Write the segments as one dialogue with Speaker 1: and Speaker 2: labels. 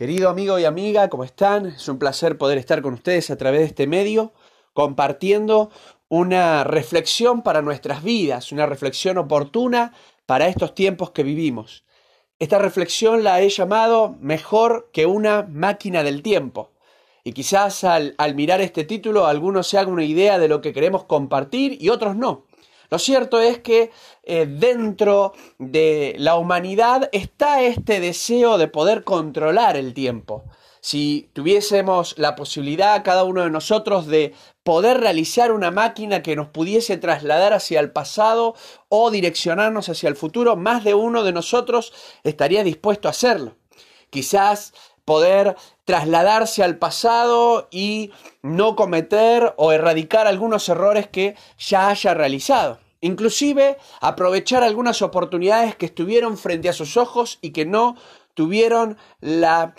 Speaker 1: Querido amigo y amiga, ¿cómo están? Es un placer poder estar con ustedes a través de este medio, compartiendo una reflexión para nuestras vidas, una reflexión oportuna para estos tiempos que vivimos. Esta reflexión la he llamado mejor que una máquina del tiempo. Y quizás al, al mirar este título algunos se hagan una idea de lo que queremos compartir y otros no. Lo cierto es que eh, dentro de la humanidad está este deseo de poder controlar el tiempo. Si tuviésemos la posibilidad, cada uno de nosotros, de poder realizar una máquina que nos pudiese trasladar hacia el pasado o direccionarnos hacia el futuro, más de uno de nosotros estaría dispuesto a hacerlo. Quizás poder trasladarse al pasado y no cometer o erradicar algunos errores que ya haya realizado. Inclusive aprovechar algunas oportunidades que estuvieron frente a sus ojos y que no tuvieron la,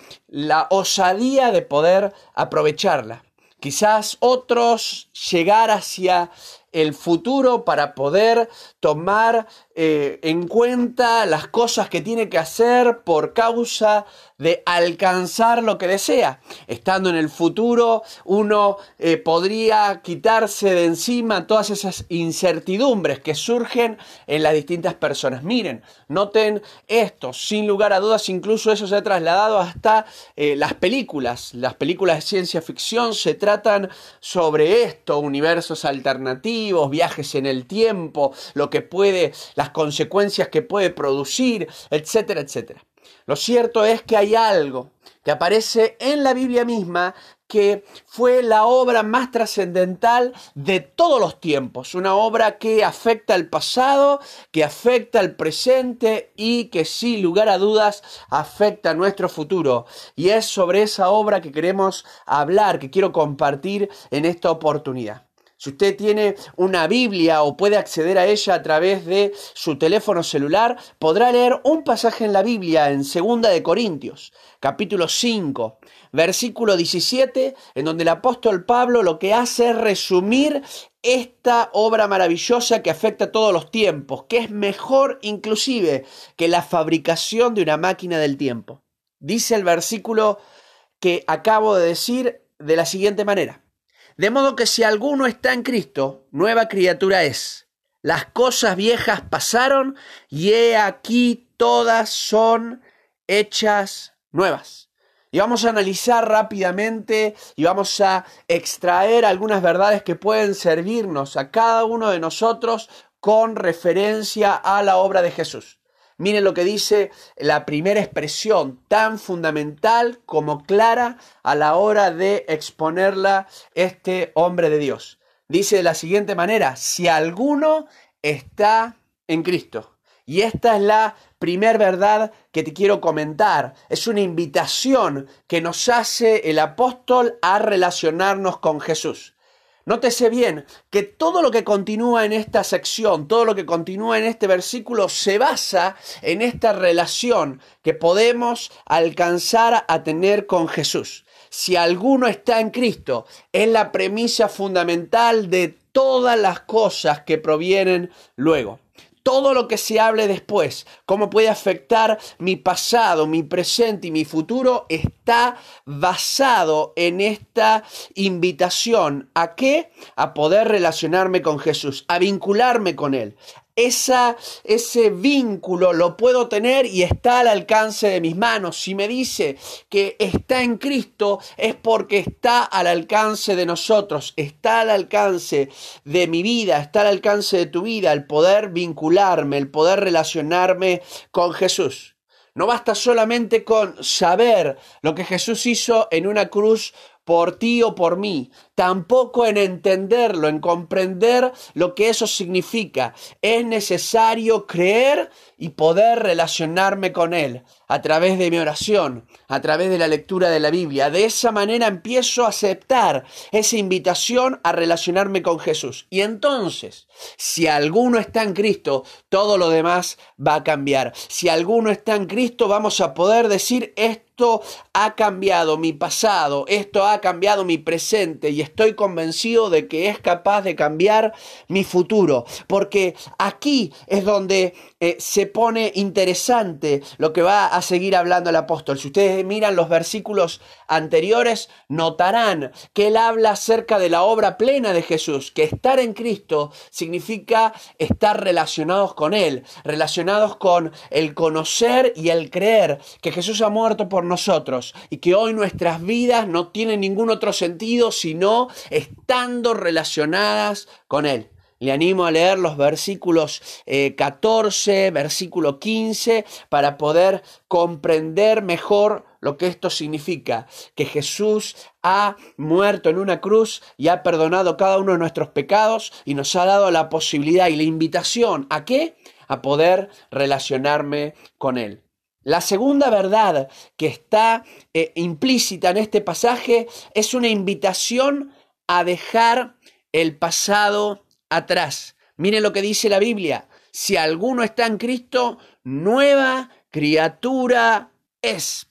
Speaker 1: osadía de poder aprovecharla. Quizás otros llegar hacia el futuro para poder tomar eh, en cuenta las cosas que tiene que hacer por causa de alcanzar lo que desea. Estando en el futuro, uno eh, podría quitarse de encima todas esas incertidumbres que surgen en las distintas personas. Miren, noten esto, sin lugar a dudas, incluso eso se ha trasladado hasta eh, las películas. Las películas de ciencia ficción se tratan sobre esto, universos alternativos, viajes en el tiempo, lo que puede, las consecuencias que puede producir, etcétera, etcétera. Lo cierto es que hay algo que aparece en la Biblia misma que fue la obra más trascendental de todos los tiempos, una obra que afecta al pasado, que afecta al presente y que sin lugar a dudas afecta a nuestro futuro. Y es sobre esa obra que queremos hablar, que quiero compartir en esta oportunidad. Si usted tiene una Biblia o puede acceder a ella a través de su teléfono celular, podrá leer un pasaje en la Biblia en 2 de Corintios, capítulo 5, versículo 17, en donde el apóstol Pablo lo que hace es resumir esta obra maravillosa que afecta a todos los tiempos, que es mejor inclusive que la fabricación de una máquina del tiempo. Dice el versículo que acabo de decir de la siguiente manera. De modo que si alguno está en Cristo, nueva criatura es. Las cosas viejas pasaron y he aquí todas son hechas nuevas. Y vamos a analizar rápidamente y vamos a extraer algunas verdades que pueden servirnos a cada uno de nosotros con referencia a la obra de Jesús. Miren lo que dice la primera expresión, tan fundamental como clara a la hora de exponerla este hombre de Dios. Dice de la siguiente manera, si alguno está en Cristo. Y esta es la primer verdad que te quiero comentar. Es una invitación que nos hace el apóstol a relacionarnos con Jesús. Nótese bien que todo lo que continúa en esta sección, todo lo que continúa en este versículo se basa en esta relación que podemos alcanzar a tener con Jesús. Si alguno está en Cristo, es la premisa fundamental de todas las cosas que provienen luego todo lo que se hable después, cómo puede afectar mi pasado, mi presente y mi futuro, está basado en esta invitación. ¿A qué? A poder relacionarme con Jesús, a vincularme con Él, esa, ese vínculo lo puedo tener y está al alcance de mis manos. Si me dice que está en Cristo es porque está al alcance de nosotros, está al alcance de mi vida, está al alcance de tu vida, el poder vincularme, el poder relacionarme con Jesús. No basta solamente con saber lo que Jesús hizo en una cruz por ti o por mí, tampoco en entenderlo, en comprender lo que eso significa. Es necesario creer y poder relacionarme con Él a través de mi oración, a través de la lectura de la Biblia. De esa manera empiezo a aceptar esa invitación a relacionarme con Jesús. Y entonces, si alguno está en Cristo, todo lo demás va a cambiar. Si alguno está en Cristo, vamos a poder decir esto ha cambiado mi pasado, esto ha cambiado mi presente y estoy convencido de que es capaz de cambiar mi futuro. Porque aquí es donde eh, se pone interesante lo que va a seguir hablando el apóstol. Si ustedes miran los versículos anteriores, notarán que él habla acerca de la obra plena de Jesús, que estar en Cristo significa estar relacionados con Él, relacionados con el conocer y el creer que Jesús ha muerto por nosotros y que hoy nuestras vidas no tienen ningún otro sentido sino estando relacionadas con Él. Le animo a leer los versículos 14, eh, versículo 15, para poder comprender mejor lo que esto significa, que Jesús ha muerto en una cruz y ha perdonado cada uno de nuestros pecados y nos ha dado la posibilidad y la invitación a qué? A poder relacionarme con Él. La segunda verdad que está eh, implícita en este pasaje es una invitación a dejar el pasado atrás. Mire lo que dice la Biblia. Si alguno está en Cristo, nueva criatura es.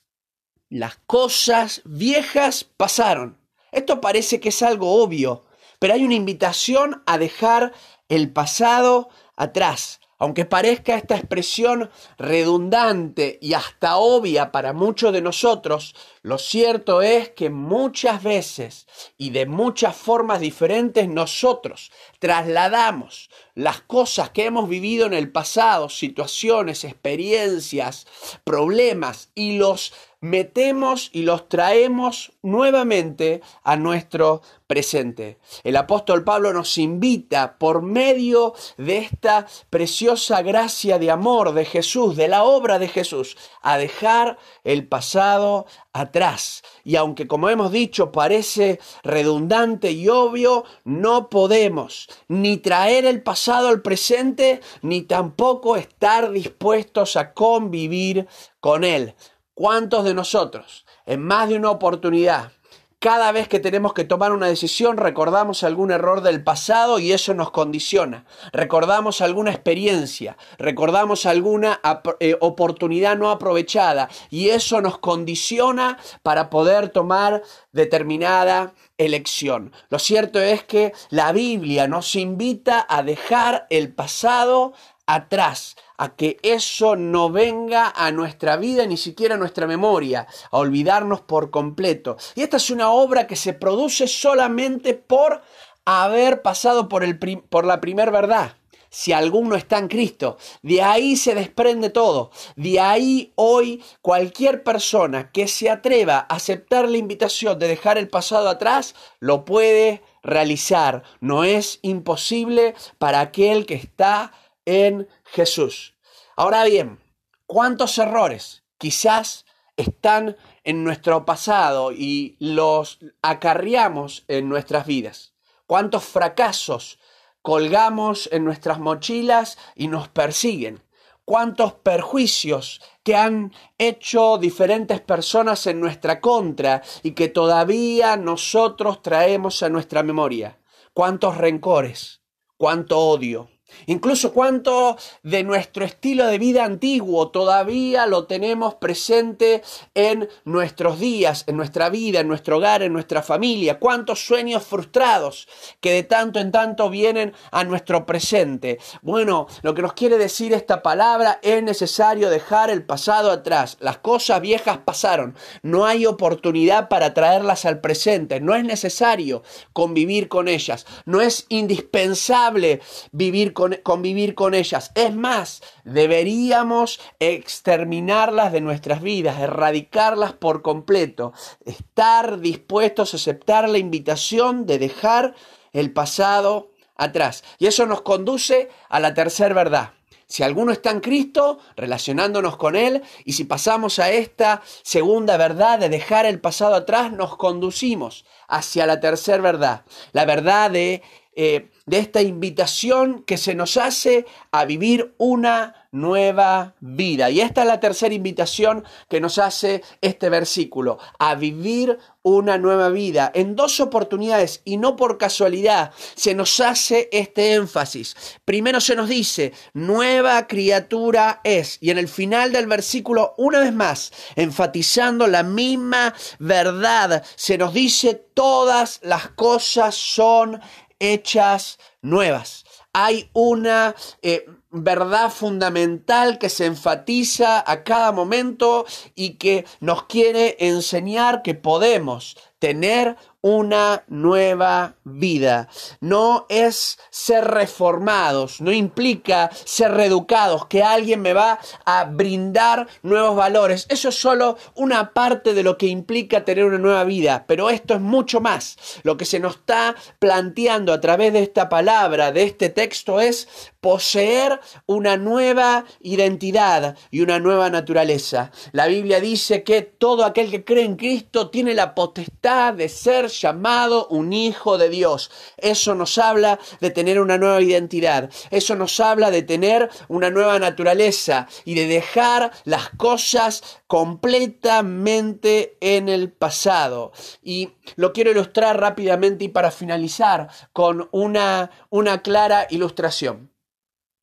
Speaker 1: Las cosas viejas pasaron. Esto parece que es algo obvio, pero hay una invitación a dejar el pasado atrás. Aunque parezca esta expresión redundante y hasta obvia para muchos de nosotros, lo cierto es que muchas veces y de muchas formas diferentes nosotros trasladamos las cosas que hemos vivido en el pasado, situaciones, experiencias, problemas y los metemos y los traemos nuevamente a nuestro presente. El apóstol Pablo nos invita por medio de esta preciosa gracia de amor de Jesús, de la obra de Jesús, a dejar el pasado atrás. Y aunque como hemos dicho parece redundante y obvio, no podemos ni traer el pasado al presente, ni tampoco estar dispuestos a convivir con él. ¿Cuántos de nosotros, en más de una oportunidad, cada vez que tenemos que tomar una decisión recordamos algún error del pasado y eso nos condiciona. Recordamos alguna experiencia, recordamos alguna eh, oportunidad no aprovechada y eso nos condiciona para poder tomar determinada elección. Lo cierto es que la Biblia nos invita a dejar el pasado atrás, a que eso no venga a nuestra vida, ni siquiera a nuestra memoria, a olvidarnos por completo. Y esta es una obra que se produce solamente por haber pasado por, el por la primera verdad. Si alguno está en Cristo, de ahí se desprende todo. De ahí hoy cualquier persona que se atreva a aceptar la invitación de dejar el pasado atrás, lo puede realizar. No es imposible para aquel que está en Jesús. Ahora bien, ¿cuántos errores quizás están en nuestro pasado y los acarreamos en nuestras vidas? ¿Cuántos fracasos colgamos en nuestras mochilas y nos persiguen? ¿Cuántos perjuicios que han hecho diferentes personas en nuestra contra y que todavía nosotros traemos a nuestra memoria? ¿Cuántos rencores? ¿Cuánto odio? Incluso cuánto de nuestro estilo de vida antiguo todavía lo tenemos presente en nuestros días, en nuestra vida, en nuestro hogar, en nuestra familia. Cuántos sueños frustrados que de tanto en tanto vienen a nuestro presente. Bueno, lo que nos quiere decir esta palabra es necesario dejar el pasado atrás. Las cosas viejas pasaron. No hay oportunidad para traerlas al presente. No es necesario convivir con ellas. No es indispensable vivir con convivir con ellas. Es más, deberíamos exterminarlas de nuestras vidas, erradicarlas por completo, estar dispuestos a aceptar la invitación de dejar el pasado atrás. Y eso nos conduce a la tercera verdad. Si alguno está en Cristo, relacionándonos con Él, y si pasamos a esta segunda verdad de dejar el pasado atrás, nos conducimos hacia la tercera verdad, la verdad de eh, de esta invitación que se nos hace a vivir una nueva vida. Y esta es la tercera invitación que nos hace este versículo, a vivir una nueva vida. En dos oportunidades y no por casualidad se nos hace este énfasis. Primero se nos dice, nueva criatura es. Y en el final del versículo, una vez más, enfatizando la misma verdad, se nos dice, todas las cosas son hechas nuevas. Hay una eh, verdad fundamental que se enfatiza a cada momento y que nos quiere enseñar que podemos tener una nueva vida. No es ser reformados, no implica ser reeducados, que alguien me va a brindar nuevos valores. Eso es solo una parte de lo que implica tener una nueva vida, pero esto es mucho más. Lo que se nos está planteando a través de esta palabra, de este texto, es poseer una nueva identidad y una nueva naturaleza. La Biblia dice que todo aquel que cree en Cristo tiene la potestad de ser llamado un hijo de Dios. Eso nos habla de tener una nueva identidad. Eso nos habla de tener una nueva naturaleza y de dejar las cosas completamente en el pasado. Y lo quiero ilustrar rápidamente y para finalizar con una, una clara ilustración.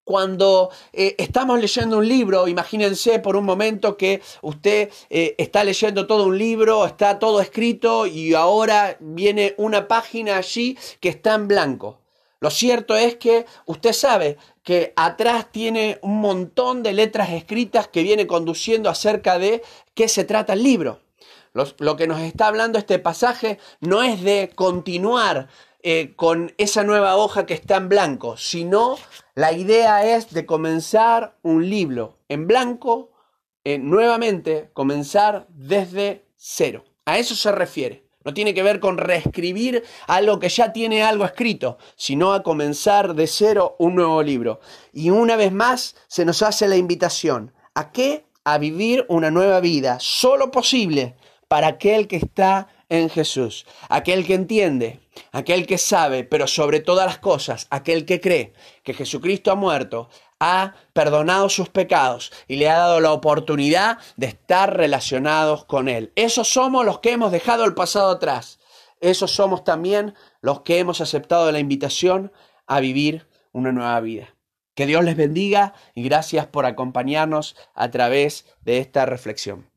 Speaker 1: Cuando eh, estamos leyendo un libro, imagínense por un momento que usted eh, está leyendo todo un libro, está todo escrito y ahora viene una página allí que está en blanco. Lo cierto es que usted sabe que atrás tiene un montón de letras escritas que viene conduciendo acerca de qué se trata el libro. Lo, que nos está hablando este pasaje no es de continuar eh, con esa nueva hoja que está en blanco, sino la idea es de comenzar un libro en blanco, eh, nuevamente comenzar desde cero. A eso se refiere. No tiene que ver con reescribir algo que ya tiene algo escrito, sino a comenzar de cero un nuevo libro. Y una vez más se nos hace la invitación. ¿A qué? A vivir una nueva vida, solo posible para aquel que está en Jesús, aquel que entiende, aquel que sabe, pero sobre todas las cosas, aquel que cree que Jesucristo ha muerto, ha perdonado sus pecados y le ha dado la oportunidad de estar relacionados con Él. Esos somos los que hemos dejado el pasado atrás. Esos somos también los que hemos aceptado la invitación a vivir una nueva vida. Que Dios les bendiga y gracias por acompañarnos a través de esta reflexión.